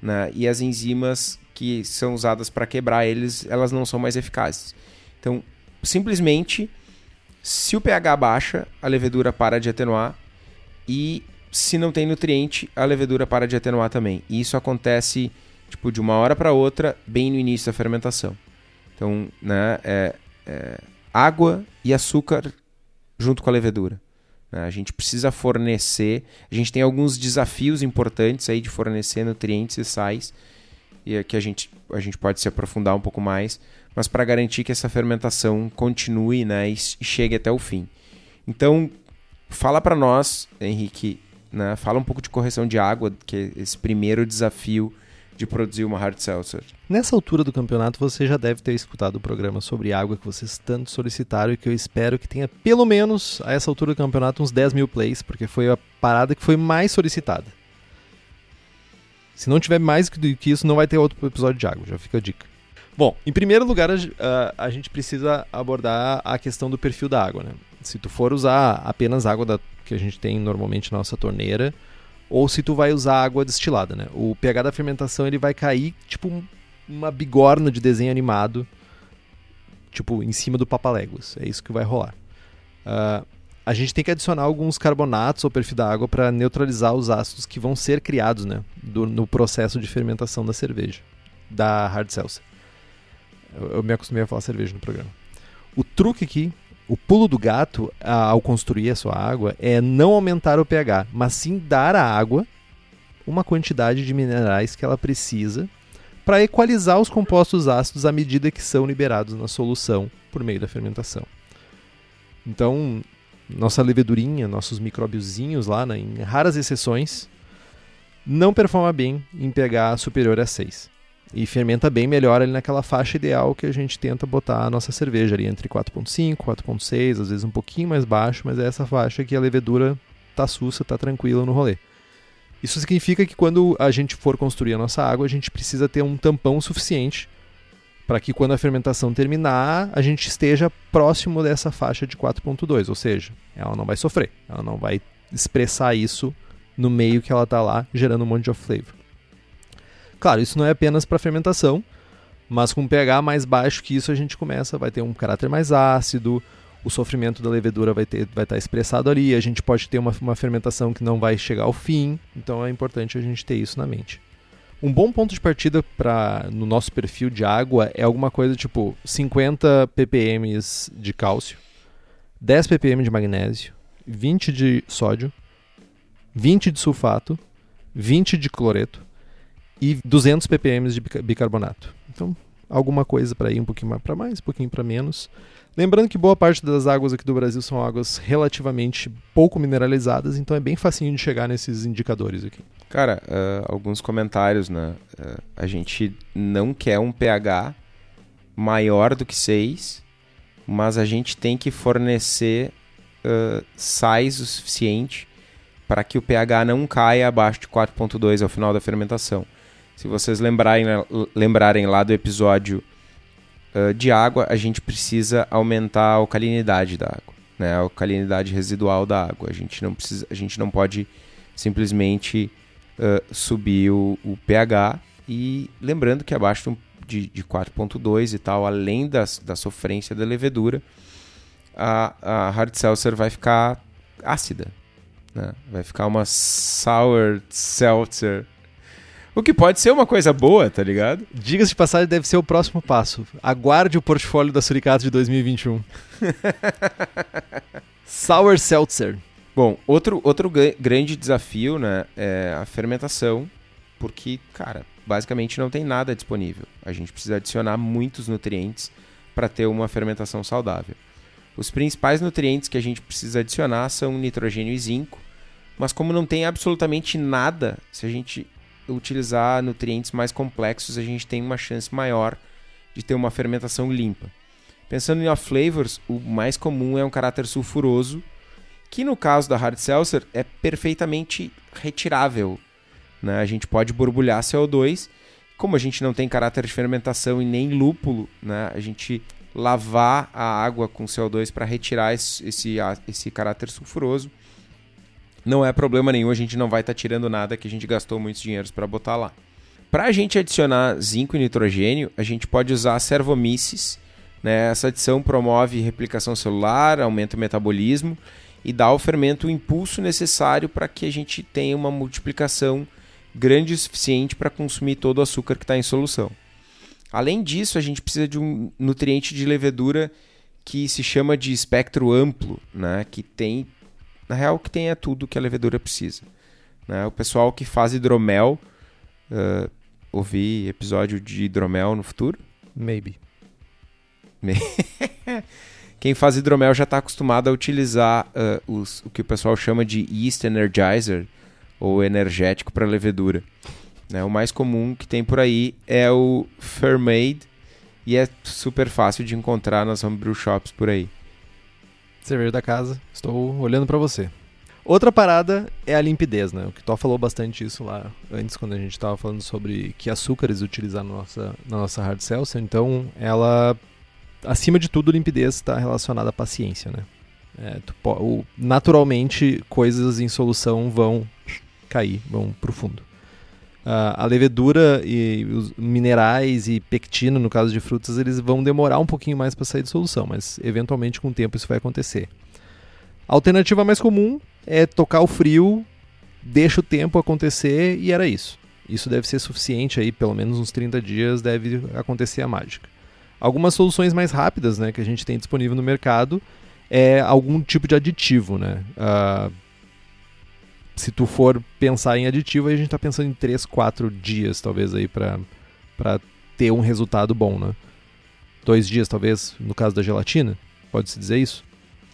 né? E as enzimas que são usadas para quebrar eles, elas não são mais eficazes. Então, simplesmente, se o pH baixa, a levedura para de atenuar e se não tem nutriente, a levedura para de atenuar também. E isso acontece tipo de uma hora para outra, bem no início da fermentação. Então, né, é, é água e açúcar junto com a levedura. Né? A gente precisa fornecer, a gente tem alguns desafios importantes aí de fornecer nutrientes e sais, e aqui a gente, a gente pode se aprofundar um pouco mais, mas para garantir que essa fermentação continue né, e chegue até o fim. Então, fala para nós, Henrique, né? Fala um pouco de correção de água, que é esse primeiro desafio de produzir uma hard seltzer. Nessa altura do campeonato, você já deve ter escutado o programa sobre água que vocês tanto solicitaram e que eu espero que tenha pelo menos, a essa altura do campeonato, uns 10 mil plays, porque foi a parada que foi mais solicitada. Se não tiver mais do que isso, não vai ter outro episódio de água, já fica a dica. Bom, em primeiro lugar, a, a gente precisa abordar a questão do perfil da água, né? Se tu for usar apenas água da, que a gente tem normalmente na nossa torneira, ou se tu vai usar água destilada, né? O pH da fermentação ele vai cair tipo uma bigorna de desenho animado, tipo em cima do papaléguas. É isso que vai rolar. Uh, a gente tem que adicionar alguns carbonatos ao perfil da água para neutralizar os ácidos que vão ser criados, né, do, no processo de fermentação da cerveja, da hard seltzer. Eu, eu me acostumei a falar cerveja no programa. O truque aqui o pulo do gato ao construir a sua água é não aumentar o pH, mas sim dar à água uma quantidade de minerais que ela precisa para equalizar os compostos ácidos à medida que são liberados na solução por meio da fermentação. Então, nossa levedurinha, nossos micróbiozinhos lá, né, em raras exceções, não performa bem em pH superior a 6. E fermenta bem melhor ali naquela faixa ideal que a gente tenta botar a nossa cerveja ali entre 4.5, 4.6, às vezes um pouquinho mais baixo, mas é essa faixa que a levedura tá sussa, tá tranquila no rolê. Isso significa que quando a gente for construir a nossa água, a gente precisa ter um tampão suficiente para que quando a fermentação terminar, a gente esteja próximo dessa faixa de 4.2, ou seja, ela não vai sofrer, ela não vai expressar isso no meio que ela está lá, gerando um monte de off-flavor. Claro, isso não é apenas para fermentação, mas com um pH mais baixo que isso a gente começa, vai ter um caráter mais ácido, o sofrimento da levedura vai, ter, vai estar expressado ali, a gente pode ter uma, uma fermentação que não vai chegar ao fim, então é importante a gente ter isso na mente. Um bom ponto de partida para no nosso perfil de água é alguma coisa tipo 50 ppm de cálcio, 10 ppm de magnésio, 20 de sódio, 20 de sulfato, 20 de cloreto, e 200 ppm de bicarbonato. Então, alguma coisa para ir um pouquinho para mais, um pouquinho para menos. Lembrando que boa parte das águas aqui do Brasil são águas relativamente pouco mineralizadas, então é bem facinho de chegar nesses indicadores aqui. Cara, uh, alguns comentários, né? Uh, a gente não quer um pH maior do que 6, mas a gente tem que fornecer uh, sais o suficiente para que o pH não caia abaixo de 4.2 ao final da fermentação. Se vocês lembrarem, lembrarem lá do episódio uh, de água, a gente precisa aumentar a alcalinidade da água, né? a alcalinidade residual da água. A gente não, precisa, a gente não pode simplesmente uh, subir o, o, pH e lembrando que abaixo de, de 4.2 e tal, além das, da sofrência da levedura, a, a hard seltzer vai ficar ácida. Né? Vai ficar uma sour seltzer o que pode ser uma coisa boa, tá ligado? Diga-se de passagem, deve ser o próximo passo. Aguarde o portfólio da Suricato de 2021. Sour Seltzer. Bom, outro, outro grande desafio né, é a fermentação, porque, cara, basicamente não tem nada disponível. A gente precisa adicionar muitos nutrientes para ter uma fermentação saudável. Os principais nutrientes que a gente precisa adicionar são nitrogênio e zinco, mas como não tem absolutamente nada, se a gente utilizar nutrientes mais complexos, a gente tem uma chance maior de ter uma fermentação limpa. Pensando em off flavors, o mais comum é um caráter sulfuroso, que no caso da hard seltzer é perfeitamente retirável. Né? A gente pode borbulhar CO2, como a gente não tem caráter de fermentação e nem lúpulo, né? a gente lavar a água com CO2 para retirar esse, esse, esse caráter sulfuroso não é problema nenhum, a gente não vai estar tá tirando nada que a gente gastou muitos dinheiros para botar lá. Para a gente adicionar zinco e nitrogênio, a gente pode usar servomices. Né? Essa adição promove replicação celular, aumenta o metabolismo e dá ao fermento o impulso necessário para que a gente tenha uma multiplicação grande o suficiente para consumir todo o açúcar que está em solução. Além disso, a gente precisa de um nutriente de levedura que se chama de espectro amplo, né? que tem na real, que tem é tudo que a levedura precisa. Né? O pessoal que faz hidromel, uh, ouvir episódio de hidromel no futuro? Maybe. Quem faz hidromel já está acostumado a utilizar uh, os, o que o pessoal chama de yeast energizer, ou energético para levedura. Né? O mais comum que tem por aí é o Fermade, e é super fácil de encontrar nas homebrew shops por aí cerveja da casa, estou olhando para você. Outra parada é a limpidez, né? O que Tó falou bastante isso lá antes, quando a gente estava falando sobre que açúcares utilizar na nossa, na nossa hard seltzer. Então, ela, acima de tudo, limpidez está relacionada à paciência, né? É, tu, naturalmente, coisas em solução vão cair, vão para o fundo. Uh, a levedura e os minerais e pectina, no caso de frutas, eles vão demorar um pouquinho mais para sair de solução, mas eventualmente com o tempo isso vai acontecer. A alternativa mais comum é tocar o frio, deixa o tempo acontecer e era isso. Isso deve ser suficiente aí, pelo menos uns 30 dias deve acontecer a mágica. Algumas soluções mais rápidas né, que a gente tem disponível no mercado é algum tipo de aditivo, né? Uh, se tu for pensar em aditivo, a gente está pensando em 3, 4 dias, talvez, aí para ter um resultado bom, né? Dois dias, talvez, no caso da gelatina? Pode-se dizer isso?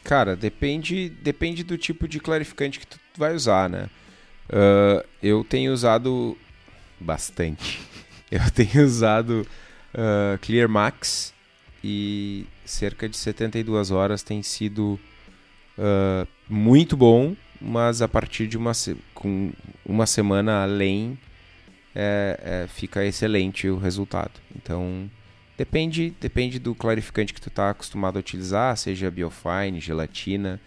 Cara, depende, depende do tipo de clarificante que tu vai usar, né? Uh, eu tenho usado bastante. Eu tenho usado uh, Clear Max e cerca de 72 horas tem sido uh, muito bom, mas a partir de uma, com uma semana além é, é, fica excelente o resultado. Então depende, depende do clarificante que tu está acostumado a utilizar, seja biofine, gelatina,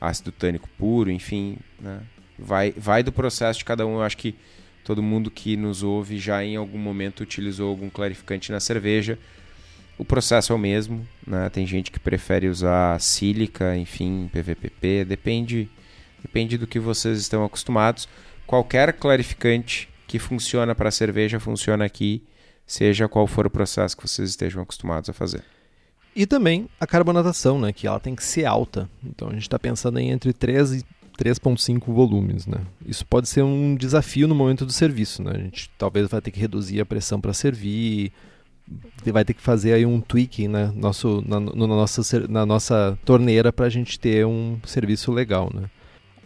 ácido tânico puro, enfim, né? vai, vai do processo de cada um. Eu acho que todo mundo que nos ouve já em algum momento utilizou algum clarificante na cerveja. O processo é o mesmo, né? Tem gente que prefere usar sílica, enfim, PVPP, depende, depende do que vocês estão acostumados. Qualquer clarificante que funciona para cerveja funciona aqui, seja qual for o processo que vocês estejam acostumados a fazer. E também a carbonatação, né, que ela tem que ser alta. Então a gente está pensando em entre 3 e 3.5 volumes, né? Isso pode ser um desafio no momento do serviço, né? A gente talvez vai ter que reduzir a pressão para servir, vai ter que fazer aí um tweak né? Nosso, na, na, nossa, na nossa torneira para a gente ter um serviço legal, né?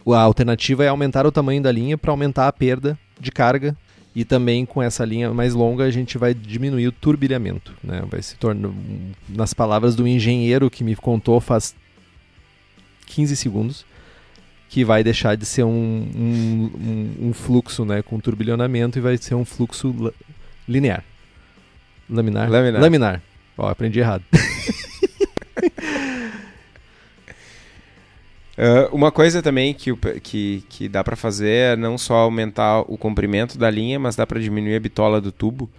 A alternativa é aumentar o tamanho da linha para aumentar a perda de carga e também com essa linha mais longa a gente vai diminuir o turbilhamento, né? Vai se tornar, nas palavras do engenheiro que me contou faz 15 segundos, que vai deixar de ser um, um, um, um fluxo né, com turbilhonamento e vai ser um fluxo linear. Laminar? Laminar. Laminar. Ó, aprendi errado. Uh, uma coisa também que, que, que dá para fazer é não só aumentar o comprimento da linha, mas dá para diminuir a bitola do tubo.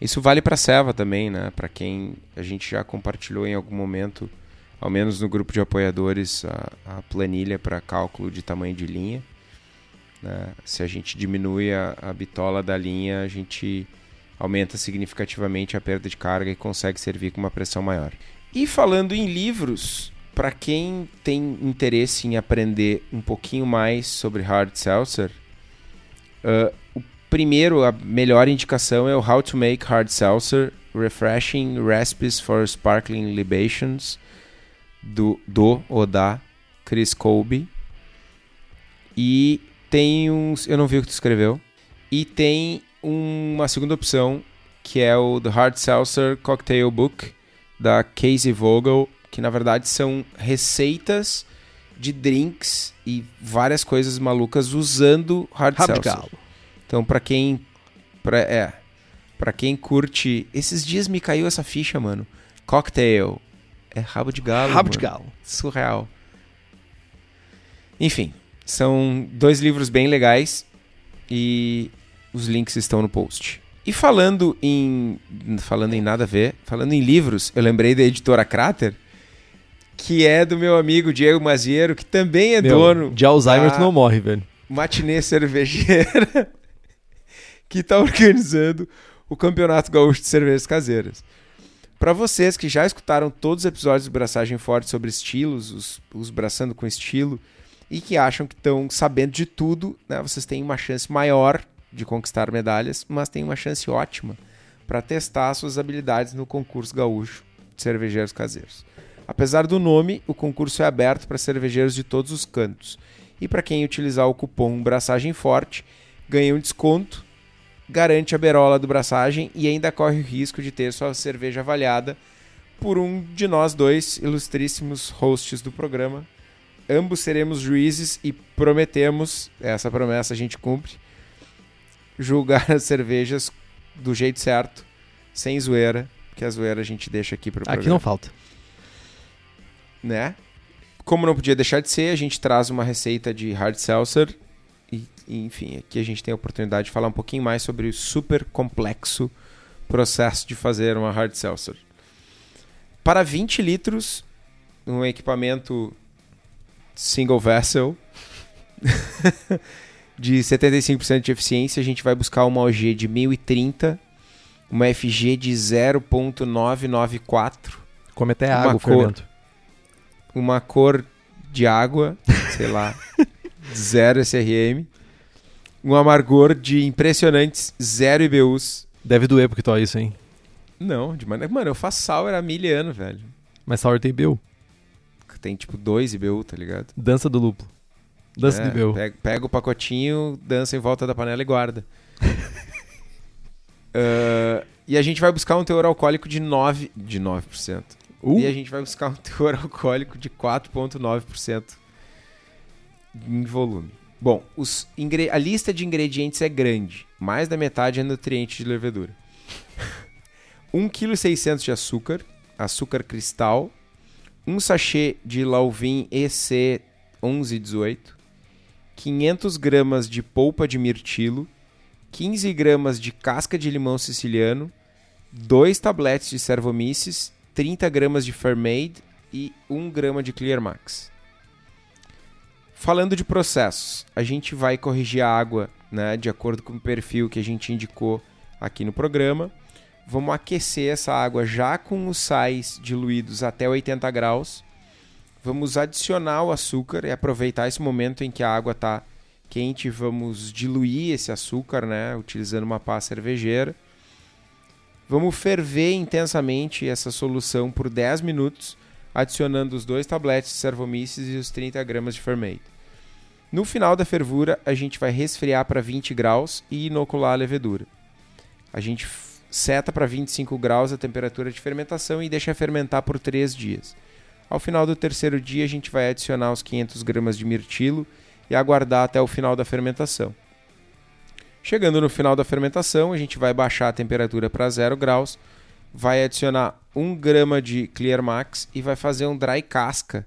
Isso vale para serva também, né? Para quem a gente já compartilhou em algum momento ao menos no grupo de apoiadores, a, a planilha para cálculo de tamanho de linha. Né? Se a gente diminui a, a bitola da linha, a gente aumenta significativamente a perda de carga e consegue servir com uma pressão maior. E falando em livros, para quem tem interesse em aprender um pouquinho mais sobre hard seltzer, uh, o primeiro, a melhor indicação é o How to Make Hard Seltzer Refreshing Recipes for Sparkling Libations, do, do ou da Chris Colby. E tem uns. Eu não vi o que tu escreveu. E tem uma segunda opção, que é o The Hard Seltzer Cocktail Book, da Casey Vogel, que na verdade são receitas de drinks e várias coisas malucas usando hard, hard seltzer. Então, para quem pra, é, para quem curte, esses dias me caiu essa ficha, mano. Cocktail, é rabo de galo. Rabo mano. de galo. Surreal. Enfim, são dois livros bem legais e os links estão no post. E falando em falando em nada a ver, falando em livros, eu lembrei da editora Crater, que é do meu amigo Diego Maziero, que também é meu, dono de Alzheimer tu não morre, velho. Matinê Cervejeira, que está organizando o Campeonato Gaúcho de Cervejas Caseiras. Para vocês que já escutaram todos os episódios do Braçagem Forte sobre estilos, os, os braçando com estilo, e que acham que estão sabendo de tudo, né, vocês têm uma chance maior de conquistar medalhas, mas têm uma chance ótima para testar suas habilidades no concurso gaúcho de cervejeiros caseiros. Apesar do nome, o concurso é aberto para cervejeiros de todos os cantos. E para quem utilizar o cupom Braçagem Forte, ganha um desconto garante a berola do braçagem e ainda corre o risco de ter sua cerveja avaliada por um de nós dois ilustríssimos hosts do programa. Ambos seremos juízes e prometemos, essa promessa a gente cumpre, julgar as cervejas do jeito certo, sem zoeira, que a zoeira a gente deixa aqui para o programa. Aqui não falta. Né? Como não podia deixar de ser, a gente traz uma receita de hard seltzer e, enfim, aqui a gente tem a oportunidade de falar um pouquinho mais sobre o super complexo processo de fazer uma hard seltzer. Para 20 litros, um equipamento single vessel de 75% de eficiência, a gente vai buscar uma OG de 1030, uma FG de 0.994. Come até água, cor... fermento. Uma cor de água, sei lá, zero SRM, um amargor de impressionantes zero IBUs. Deve doer porque tu isso, hein? Não, de maneira. Mano, eu faço sour há mil anos, velho. Mas sour tem IBU. Tem tipo dois IBU, tá ligado? Dança do lúpulo. Dança É, do IBU. Pega, pega o pacotinho, dança em volta da panela e guarda. Ah, e a gente vai buscar um teor alcoólico de 9%. De 9%. Uh, E a gente vai buscar um teor alcoólico de 4,9% em volume. Bom, os a lista de ingredientes é grande. Mais da metade é nutriente de levedura. 1,6 kg de açúcar, açúcar cristal, um sachê de Lauvin EC 1118, 500 gramas de polpa de mirtilo, 15 gramas de casca de limão siciliano, 2 tabletes de Servomices, 30 gramas de Fairmade e 1 grama de Clear Max. Falando de processos, a gente vai corrigir a água né, de acordo com o perfil que a gente indicou aqui no programa. Vamos aquecer essa água já com os sais diluídos até 80 graus. Vamos adicionar o açúcar e aproveitar esse momento em que a água está quente. Vamos diluir esse açúcar, né, utilizando uma pá cervejeira. Vamos ferver intensamente essa solução por 10 minutos, adicionando os dois tabletes de Servomices e os 30 gramas de Fermate. No final da fervura, a gente vai resfriar para 20 graus e inocular a levedura. A gente seta para 25 graus a temperatura de fermentação e deixa fermentar por 3 dias. Ao final do terceiro dia, a gente vai adicionar os 500 gramas de mirtilo e aguardar até o final da fermentação. Chegando no final da fermentação, a gente vai baixar a temperatura para 0 graus, vai adicionar 1 grama de Clear Max e vai fazer um dry casca.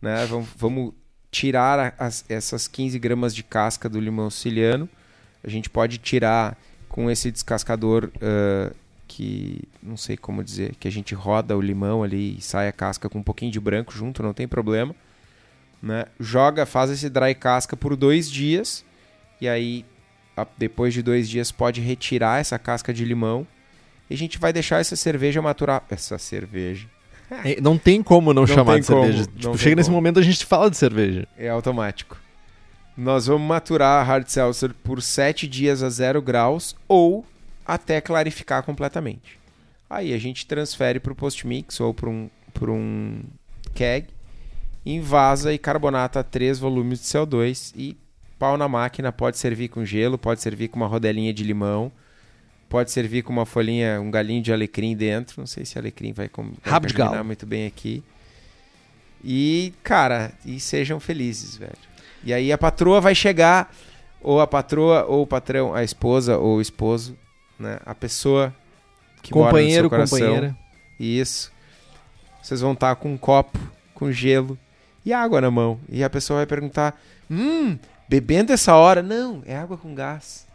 Né? Vamos, vamos tirar as- essas 15 gramas de casca do limão siciliano. A gente pode tirar com esse descascador ah, que não sei como dizer, que a gente roda o limão ali e sai a casca com um pouquinho de branco junto, não tem problema. Né? Joga, faz esse dry casca por dois dias e aí depois de dois dias pode retirar essa casca de limão e a gente vai deixar essa cerveja maturar. Essa cerveja é, não tem como não, Não chamar de como, cerveja. Tipo, chega nesse como. momento a gente fala de cerveja. é automático. Nós vamos maturar a hard seltzer por 7 dias a 0 graus ou até clarificar completamente. Aí a gente transfere para o post-mix ou para um, pra um keg, invasa e carbonata 3 volumes de CO2 e pau na máquina. Pode servir com gelo, pode servir com uma rodelinha de limão, pode servir com uma folhinha, um galinho de alecrim dentro. Não sei se alecrim vai, com, vai combinar muito bem aqui. E, cara, e sejam felizes, velho. E aí a patroa vai chegar, ou a patroa, ou o patrão, a esposa ou o esposo, né? A pessoa que mora no Companheiro, seu coração. companheira. Isso. Vocês vão estar com um copo, com gelo e água na mão. E a pessoa vai perguntar: Hum, bebendo essa hora? Não, é água com gás.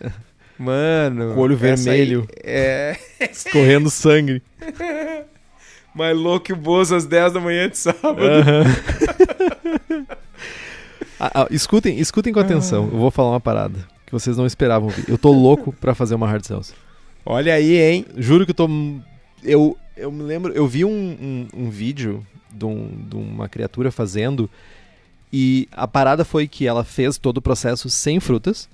Mano. Com olho aí vermelho. É. Escorrendo sangue. Mais louco que o Bozo às 10 da manhã de sábado. Ah, ah, escutem, escutem com atenção. Eu vou falar uma parada que vocês não esperavam ouvir. Eu tô louco pra fazer uma hard seltzer. Olha aí, hein? Juro que eu tô. Eu, eu me lembro. Eu vi um, um, um vídeo de, um- de uma criatura fazendo. E a parada foi que ela fez todo o processo sem frutas.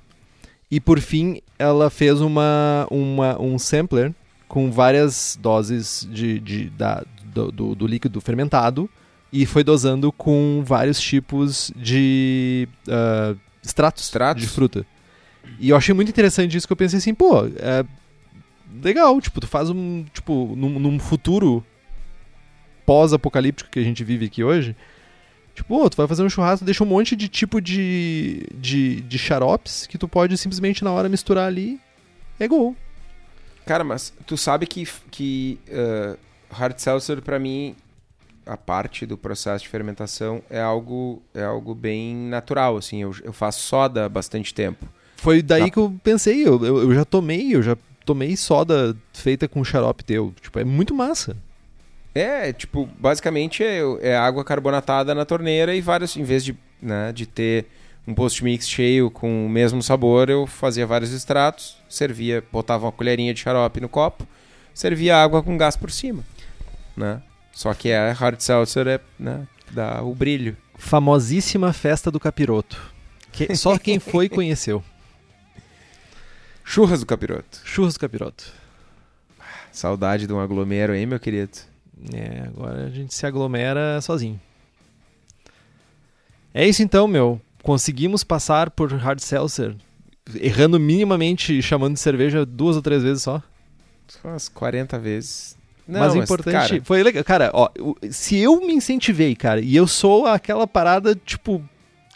E por fim, ela fez uma, uma, um sampler com várias doses de, de, da, do, do, do líquido fermentado. E foi dosando com vários tipos de ah, extratos, Extratos? de fruta. E eu achei muito interessante isso que eu pensei assim, pô, é legal, tipo, tu faz um, tipo, num, num futuro pós-apocalíptico que a gente vive aqui hoje, tipo, pô, tu vai fazer um churrasco, deixa um monte de tipo de, de, de xaropes que tu pode simplesmente na hora misturar ali, é gol. Cara, mas tu sabe que, que uh, hard seltzer pra mim a parte do processo de fermentação é algo é algo bem natural assim. Eu, eu faço soda há bastante tempo. Foi daí Tá. que eu pensei, eu, eu, eu já tomei, eu já tomei soda feita com xarope teu, tipo, é muito massa. É, tipo, basicamente é, é água carbonatada na torneira e vários, em vez de, né, de ter um post-mix cheio com o mesmo sabor, eu fazia vários extratos, servia, botava uma colherinha de xarope no copo, servia água com gás por cima, né? Só que a hard seltzer é, né, dá o brilho. Famosíssima festa do capiroto. Que- só quem foi conheceu. Churras do capiroto. Churras do capiroto. Saudade de um aglomero, hein, meu querido? É, agora a gente se aglomera sozinho. É isso então, meu. Conseguimos passar por hard seltzer, errando minimamente, chamando de cerveja duas ou três vezes só. Umas 40 vezes. Não, mas o importante cara, foi legal. Cara, ó, se eu me incentivei, cara, e eu sou aquela parada, tipo,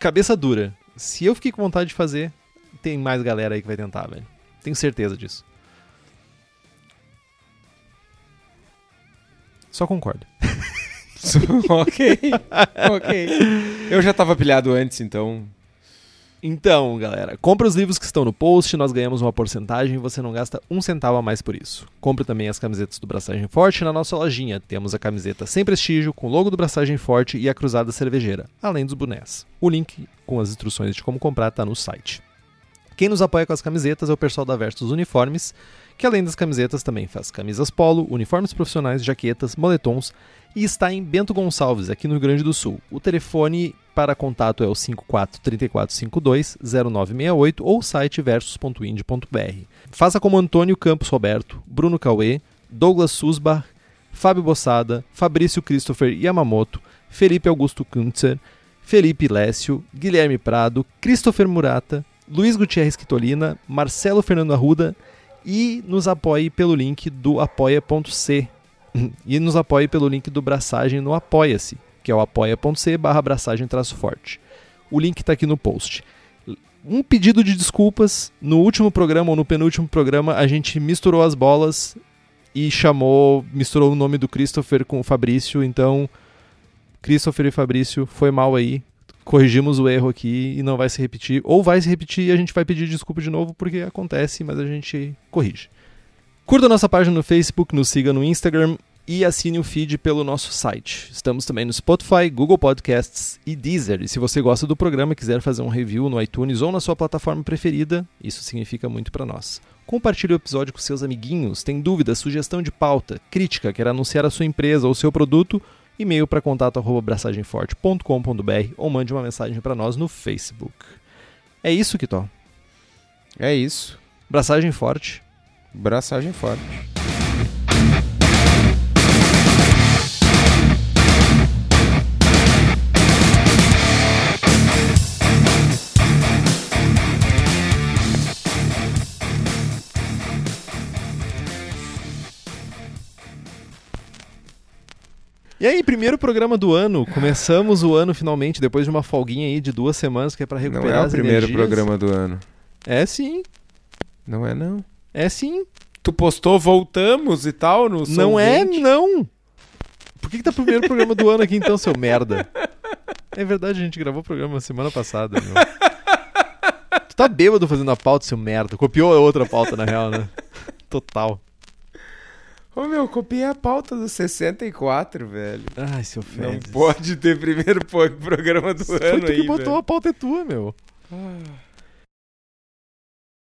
cabeça dura. Se eu fiquei com vontade de fazer, tem mais galera aí que vai tentar, velho. Tenho certeza disso. Só concordo. ok, ok. Eu já tava pilhado antes, então. Então, galera, compre os livros que estão no post, nós ganhamos uma porcentagem e você não gasta um centavo a mais por isso. Compre também as camisetas do Braçagem Forte na nossa lojinha. Temos a camiseta sem prestígio, com o logo do Braçagem Forte e a cruzada cervejeira, além dos bonés. O link com as instruções de como comprar está no site. Quem nos apoia com as camisetas é o pessoal da Versus Uniformes, que além das camisetas também faz camisas polo, uniformes profissionais, jaquetas, moletons e está em Bento Gonçalves, aqui no Rio Grande do Sul. O telefone para contato é o 54 3452 0968 ou site versus.ind.br. Faça como Antônio Campos Roberto, Bruno Cauê, Douglas Susbach, Fábio Bossada, Fabrício Christopher Yamamoto, Felipe Augusto Kuntzer, Felipe Lécio, Guilherme Prado, Christopher Murata, Luiz Gutierrez Quitolina, Marcelo Fernando Arruda e nos apoie pelo link do apoia.c e nos apoie pelo link do Braçagem no Apoia-se, que é o apoia.c barra braçagem forte. O link está aqui no post. Um pedido de desculpas, no último programa ou no penúltimo programa a gente misturou as bolas e chamou, misturou o nome do Christopher com o Fabrício, então Christopher e Fabrício, foi mal aí, corrigimos o erro aqui e não vai se repetir, ou vai se repetir e a gente vai pedir desculpa de novo porque acontece, mas a gente corrige. Curta nossa página no Facebook, nos siga no Instagram e assine o feed pelo nosso site. Estamos também no Spotify, Google Podcasts e Deezer. E se você gosta do programa e quiser fazer um review no iTunes ou na sua plataforma preferida, isso significa muito para nós. Compartilhe o episódio com seus amiguinhos. Tem dúvida, sugestão de pauta, crítica, quer anunciar a sua empresa ou seu produto? E-mail para contato@braçagemforte.com.br ou mande uma mensagem para nós no Facebook. É isso, Kitó. É isso. Braçagem forte. Braçagem forte. E aí, primeiro programa do ano. Começamos o ano finalmente, depois de uma folguinha aí de duas semanas que é pra Não recuperar é o primeiro energias. programa do ano. É sim, Não é, não. é sim. Tu postou voltamos e tal no São não é 20? não. Por que, que tá o primeiro programa do ano aqui então, seu merda? É verdade, a gente gravou o programa semana passada, meu. Tu tá bêbado fazendo a pauta, seu merda. Copiou a outra pauta, na real, né? Total. Ô meu, copiei a pauta do 64, velho. Ai, seu Não Fezes. pode ter primeiro programa do Foi ano tu que aí, botou velho. a pauta é tua, meu. Ah.